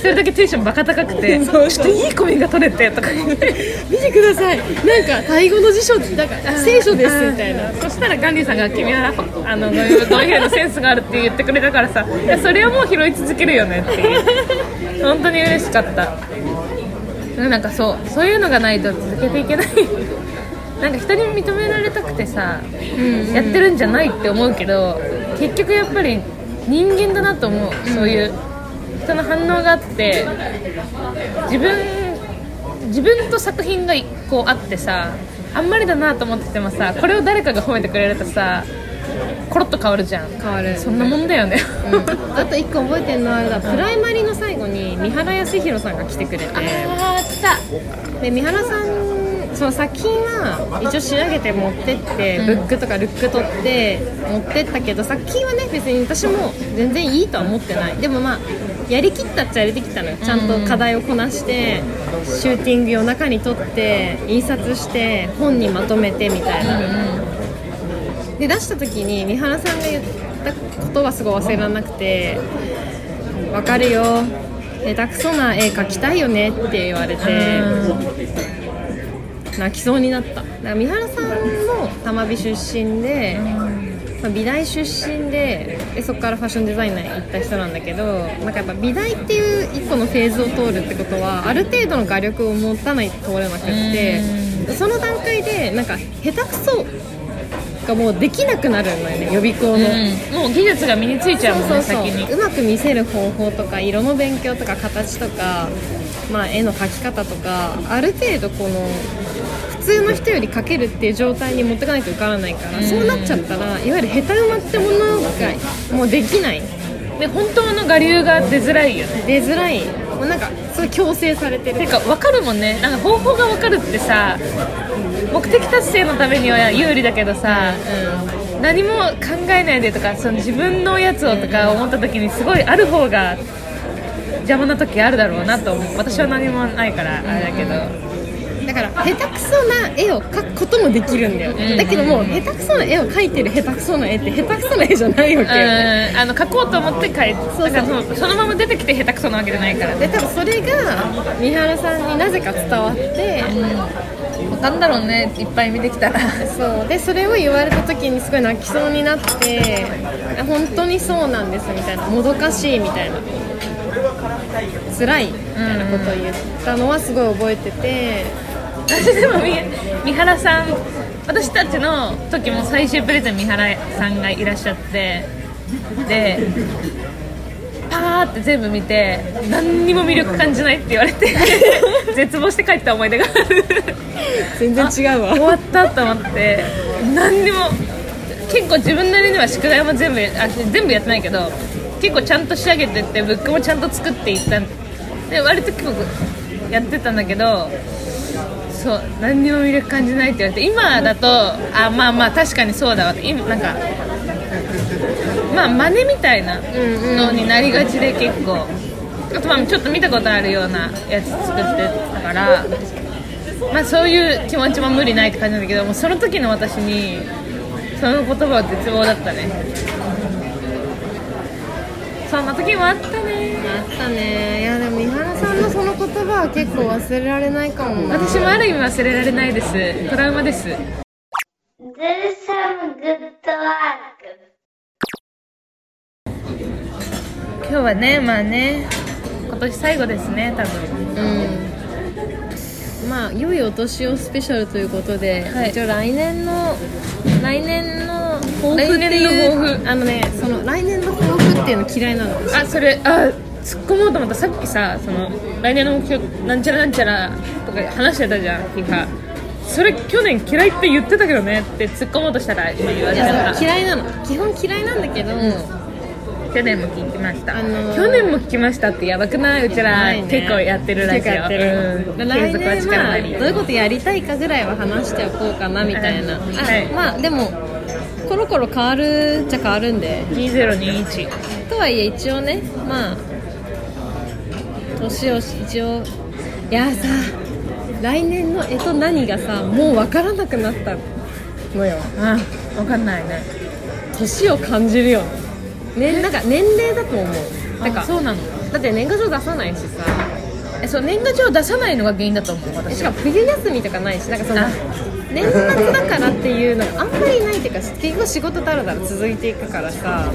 それだけテンションバカ高くてちょっといいゴミが取れてとか見てください。なんかタイ語の辞書だから聖書ですみたいな。そしたらガンディさんが君はあのゴミ拾いのセンスがあるって言ってくれたからさ。いやそれはもう拾い続けるよねっていう。本当に嬉しかった。なんかそうそういうのがないと続けていけない。なんか人に認められたくてさ、やってるんじゃないって思うけど結局やっぱり人間だなと思う、そういう人の反応があって自分自分と作品がこうあってさあんまりだなと思っててもさこれを誰かが褒めてくれるとさコロッと変わるじゃん。変わる。そんなもんだよね、あと一個覚えてるのはあれだプライマリの最後に三原康弘さんが来てくれて。あー来た。で三原さんその作品は一応仕上げて持ってって、ブックとかルック取って持ってったけど作品はね別に私も全然いいとは思ってない。でもまあやりきったっちゃやりきったのよ。ちゃんと課題をこなして、シューティング夜中に撮って印刷して本にまとめてみたいな、で出した時に三原さんが言ったことはすごい忘れられなくて「わかるよ。下手くそな絵描きたいよね」って言われて泣きそうになった。だから三原さんも玉美出身で、まあ美大出身ででそこからファッションデザイナーに行った人なんだけどなんかやっぱ美大っていう一個のフェーズを通るってことはある程度の画力を持たないと通れなくってその段階でなんか下手くそがもうできなくなるのよね予備校の。うん。もう技術が身についちゃうもんねそう先に。うまく見せる方法とか色の勉強とか形とか、まあ、絵の描き方とかある程度この普通の人より描けるっていう状態に持ってかないと受からないから、うん。そうなっちゃったらいわゆる下手馬ってものがもうできない。で本当の我流が出づらいよね。出づらい。もうなんかすごい強制されてる。てか分かるもんね。なんか方法が分かるってさ目的達成のためには有利だけどさ、何も考えないでとかその自分のやつをとか思った時にすごいある方が邪魔な時あるだろうなと思う。私は何もないからあれだけど。だから下手くそな絵を描くこともできるんだよ、ん。だけどもう下手くそな絵を描いてる下手くそな絵って下手くそな絵じゃないわけよね。うん。あの描こうと思って描いそうそう。だからそのそのまま出てきて下手くそなわけじゃないからで多分それが三原さんになぜか伝わって、分かんだろうねいっぱい見てきたら。そう。でそれを言われた時にすごい泣きそうになって本当にそうなんですみたいな。もどかしいみたいな。辛いみたいなことを言ったのはすごい覚えてて、私でもみ三原さん私たちの時も最終プレゼン三原さんがいらっしゃって。でパーって全部見て何にも魅力感じないって言われて 絶望して帰った思い出がある。全然違うわ。終わったと思って何にも結構自分なりには宿題も全部あ全部やってないけど結構ちゃんと仕上げてってブックもちゃんと作っていった。で割と結構やってたんだけどそう何にも魅力感じないって言われて今だとあまあまあ確かにそうだわ。って今なんかまあ真似みたいなのになりがちで結構。あとまあちょっと見たことあるようなやつ作ってたから。まあそういう気持ちも無理ないって感じなんだけどもうその時の私にその言葉は絶望だったね。そんな時もあったね。あったね。いやでも三原さんのその言葉は結構忘れられないかもな。私もある意味忘れられないです。トラウマです今日はねまあね今年最後ですね多分。うん。まあ良いお年をスペシャルということで、はい。一応来年の来年の抱負って来年いうあのねその来年の抱負っていうの嫌いなの。あそれあ突っ込もうと思った。さっきさその来年の目標なんちゃらなんちゃらとか話してたじゃんヒカそれ去年嫌いって言ってたけどねって突っ込もうとしたら今言われたやそう嫌いなの。基本嫌いなんだけど、去年も聞きました、あのー去年も聞きましたってやばくない？うちら結構やってるラジオ。結構やってる、うん、来年まあどういうことやりたいかぐらいは話しておこうかなみたいな、はい。まあでもコロコロ変わるっちゃ変わるんで。2021とはいえ一応ねまあ年を一応いやさ来年の干支何がさもう分からなくなったのよ。あ分かんないね。年を感じるよ。ねなんか年齢だと思う。なんかあそうなの。だって年賀状出さないしさ。えそう年賀状出さないのが原因だと思うし私かも冬休みとかないしなんかそのあ。年末だからっていうのがあんまりないっていうか結局仕事だらだら続いていくからさ。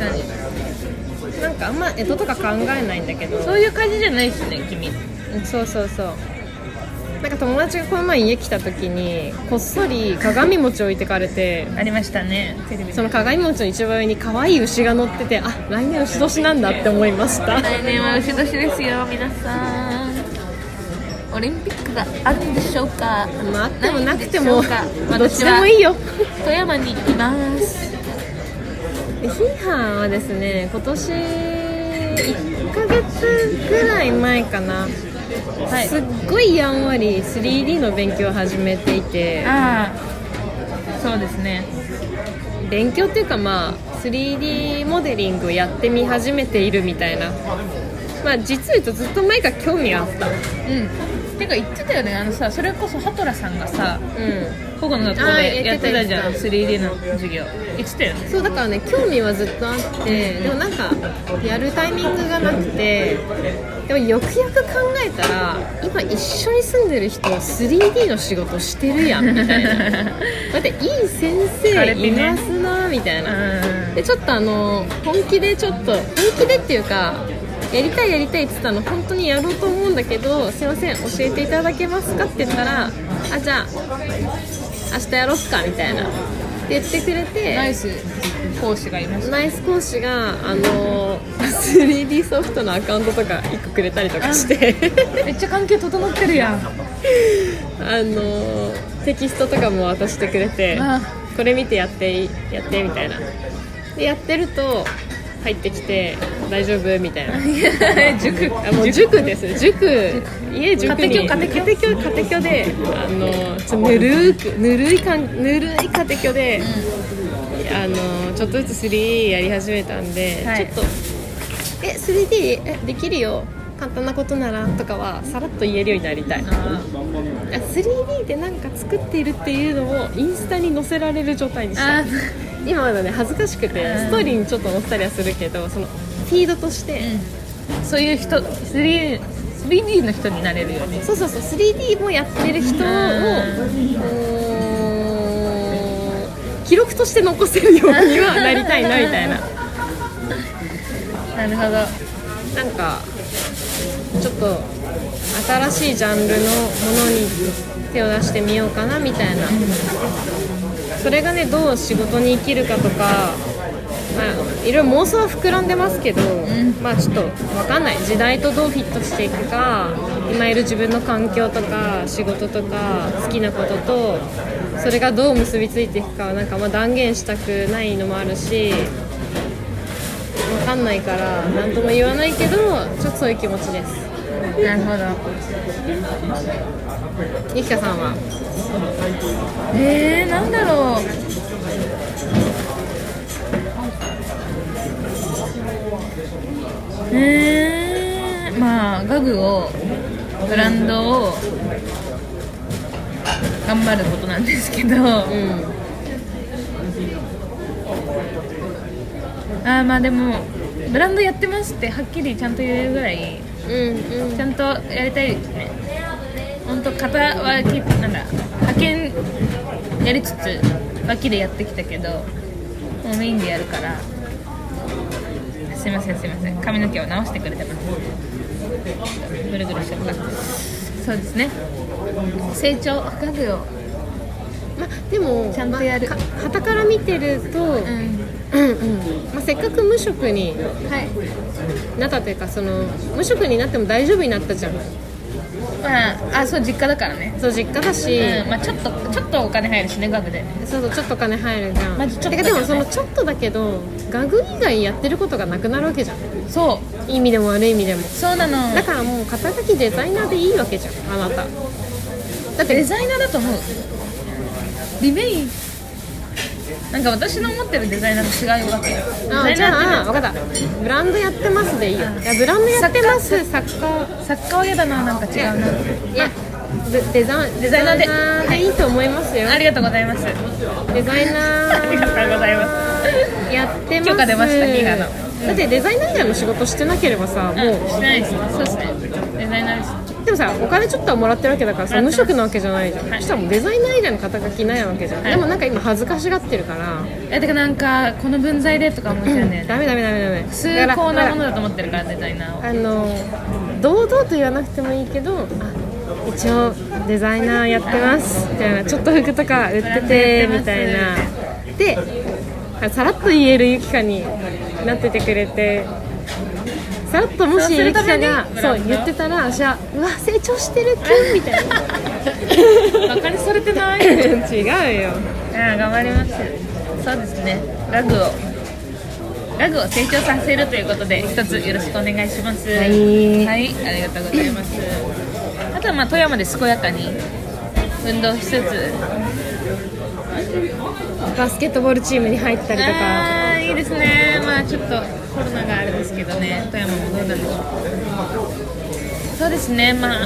なんかあんま干支とか考えないんだけど。そういう感じじゃないしね君。うんそうそうそうなんか友達がこの前家来た時にこっそり鏡餅置いてかれてありましたね。テレビその鏡餅の一番上に可愛い牛が乗っててあ来年牛年なんだって思いました。来年は牛年ですよ皆さん。オリンピックがあるんでしょうか。まああってもなくてもどっちでもいいよ。富山にいます。でヒーハーはですね今年1ヶ月ぐらい前かな、はい。すっごいやんわり 3D の勉強を始めていて。ああ。そうですね。勉強っていうかまあ 3D モデリングをやってみ始めているみたいな。まあ実を言うとずっと前から興味があった。うんてか言ってたよね。あのさそれこそハトラさんがさうん。保護の学校でややっててたじゃん。やって 3D の授業。言ってたよね。そうだからね興味はずっとあってでもなんかやるタイミングがなくてでもよくよく考えたら今一緒に住んでる人 3D の仕事してるやんみたいな。だっていい先生いますなみたいな。うん。でちょっとあの本気でちょっと本気でっていうかやりたいやりたいって言ったの本当にやろうと思うんだけどすいません教えていただけますかって言ったらあじゃあ明日やろっかみたいな。言ってくれてナイス。講師がいました。ナイス講師があの 3D ソフトのアカウントとか1個くれたりとかして。めっちゃ関係整ってるやん。あのテキストとかも渡してくれてあ。これ見てやってやってみたいな。でやってると入ってきて大丈夫？みたいな。塾。あもう塾です。塾。家塾に。家庭教家庭教家庭教であのちょぬるーくぬるいかんぬるい家庭教で、あのちょっとずつ 3D やり始めたんで、はい。ちょっと「え 3D えできるよ簡単なことなら」とかはさらっと言えるようになりたい。あ 3D でなんか作っているっていうのをインスタに載せられる状態にしたあい今まだね恥ずかしくてうん。ストーリーにちょっと載せたりはするけどそのフィードとして、そういう人 3D, 3D の人になれるよねそうそうそう 3D もやってる人を記録として残せるようにはなりたいなみたいな。なるほど。なんかと新しいジャンルのものに手を出してみようかなみたいな。それがねどう仕事に生きるかとか、まあ、いろいろ妄想は膨らんでますけど、まあちょっと分かんない。時代とどうフィットしていくか今いる自分の環境とか仕事とか好きなこととそれがどう結びついていくかはなんかま断言したくないのもあるし分かんないから何とも言わないけどちょっとそういう気持ちですなるほど。ゆきかさんは？えー、なんだろう。えー、まあガグをブランドを頑張ることなんですけど、うん。あーまあでもブランドやってますってはっきりちゃんと言えるぐらいうんうん。ちゃんとやりたいですね本当肩はきなんだ派遣やりつつ脇でやってきたけどもうメインでやるから。すいませんすいません。髪の毛を直してくれてますぐるぐるしちゃったそうですね。成長。ガグをまあでもちゃんとやる。まあか傍から見てると、うんうんうん。まあ、せっかく無職にはいなったというかその無職になっても大丈夫になったじゃん。まああそう実家だからね。そう実家だし、うんまあちょっとちょっとお金入るしねガグで。そうそうちょっとお金入るじゃん、マジちょっとてかでもそのちょっとだけどガグ以外やってることがなくなるわけじゃん。そう。いい意味でも悪い意味でも。そうなの。だからもう肩書きデザイナーでいいわけじゃんあなただってデザイナーだと思うリメインなんか私の思ってるデザイナーと違うわけデザあじイナーゃあ分かった。ブランドやってますでいいよ。いやブランドやってます。作家作家。は嫌だななんか違うな。いやデデザデザイナーで。でいいと思いますよ。ありがとうございます。デザイナありがとうございます。ーやってます。許可出ましたギガの。だってデザイナー以外の仕事してなければさもう。うんしてないです。そうですね。デザイナーですでもさお金ちょっとはもらってるわけだからさ無職なわけじゃないじゃん、はい。そしたらもうデザイナー以外の肩書きないわけじゃん、はい。でもなんか今恥ずかしがってるから。えてかなんかこの分際でとか思っちゃうん。だよねダメダメダメダメ。崇高なものだと思ってるからデザイナーを。あの堂々と言わなくてもいいけどあ一応デザイナーやってますみたいなちょっと服とか売っててみたいな。であさらっと言えるゆきかになっててくれてさらっともしゆきかがそう言ってたらじゃあうわ成長してるくんみたいなバカにされてない？違うよ。あ頑張ります。そうですね。ラグをラグを成長させるということで一つよろしくお願いします。はい。はいありがとうございます。あとはまあ富山で健やかに運動しつつバスケットボールチームに入ったりとか。あーいいですね。まあちょっとコロナがあれですけどね。富山もどうなんでしょう。そうですね。まあま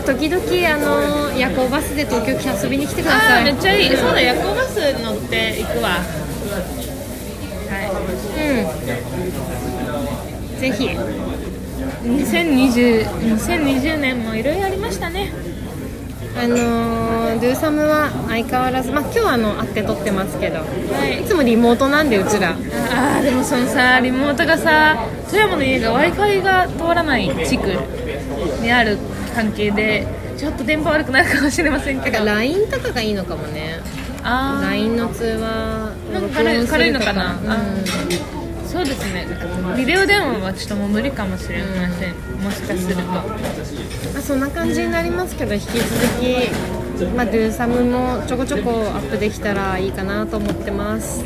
あ時々あの夜行バスで東京来遊びに来てくだあさい。ーめっちゃいい。そうだ夜行バス乗って行くわ。はい。うん。ぜひ。2020 2020年もいろいろありましたねあのー、ドゥーサムは相変わらず、まあ、今日はあの会って撮ってますけど、はい。いつもリモートなんでうちら。あーでもそのさリモートがさ富山の家が w i f i が通らない地区にある関係でちょっと電波悪くなるかもしれませんけど。LINE とかがいいのかもね。あー。LINE の通話なんか軽いのかな、うん。あそうですね。ビデオ電話はちょっともう無理かもしれません、もしかすると。まあ、そんな感じになりますけど引き続き、まあ、ドゥーサムもちょこちょこアップできたらいいかなと思ってます。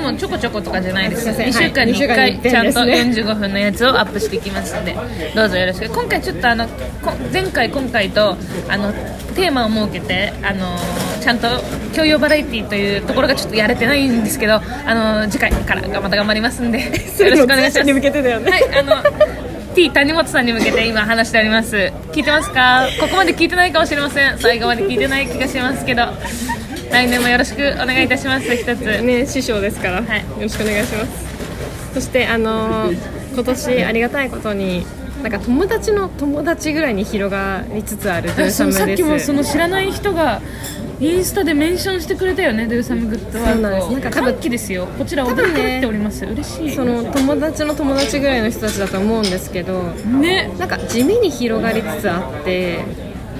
もうちょこちょことかじゃないですすいません。2週間に1はい二週間に一遍回ちゃんとですね。45分のやつをアップしていきますので。どうぞよろしく。今回ちょっとあのこ前回今回とあのテーマを設けてあのちゃんと教養バラエティというところがちょっとやれてないんですけどあの次回からがまた頑張りますんで。よろしくお願いします。に向けてだよね。はいあの T 谷本さんに向けて今話しております。聞いてますか？ここまで聞いてないかもしれません。最後まで聞いてない気がしますけど来年もよろしくお願いいたします一つ。ね師匠ですから、はい。よろしくお願いします。そしてあのー 今年ありがたいことになんか友達の友達ぐらいに広がりつつあるドゥーサムです。さっきもその知らない人がインスタでメンションしてくれたよね、ドゥーサムグッドワークをそうなんです。なんか多分歓喜ですよ、こちら多分ね踊っております、嬉しい。その友達の友達ぐらいの人たちだと思うんですけどね、なんか地味に広がりつつあって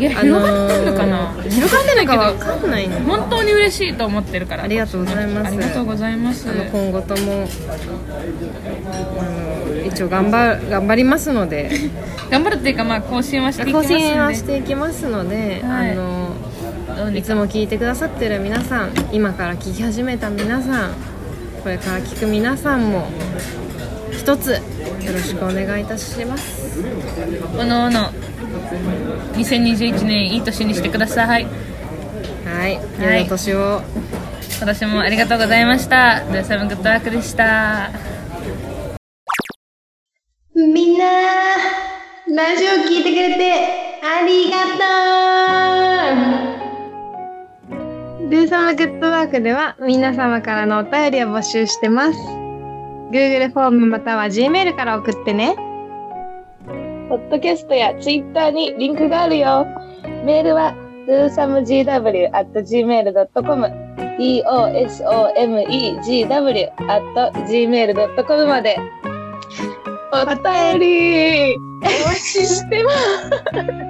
いや、広がってんのかな、広がってないけど、わかんないの？本当に嬉しいと思ってるから。ありがとうございます。ありがとうございます。あの今後ともあの一応頑張頑張りますので。頑張るっていうか、まあ、更新はしていきま更すんで。新はしていきますので、はい。あのいつも聞いてくださってる皆さん今から聞き始めた皆さんこれから聞く皆さんも一つよろしくお願いいたします。おのおの、2021年いい年にしてください。はい良いお年を今年もありがとうございました。ドゥーサムグッドワークでした。みんな、ラジオ聞いてくれてありがとうルーサムグッドワークでは皆様からのお便りを募集してます Google フォームまたは Gmail から送ってねポッドキャストやツイッターにリンクがあるよ。メールは dosamegw.gmail.com dosomegw.gmail.com までお便りお待ちしてます。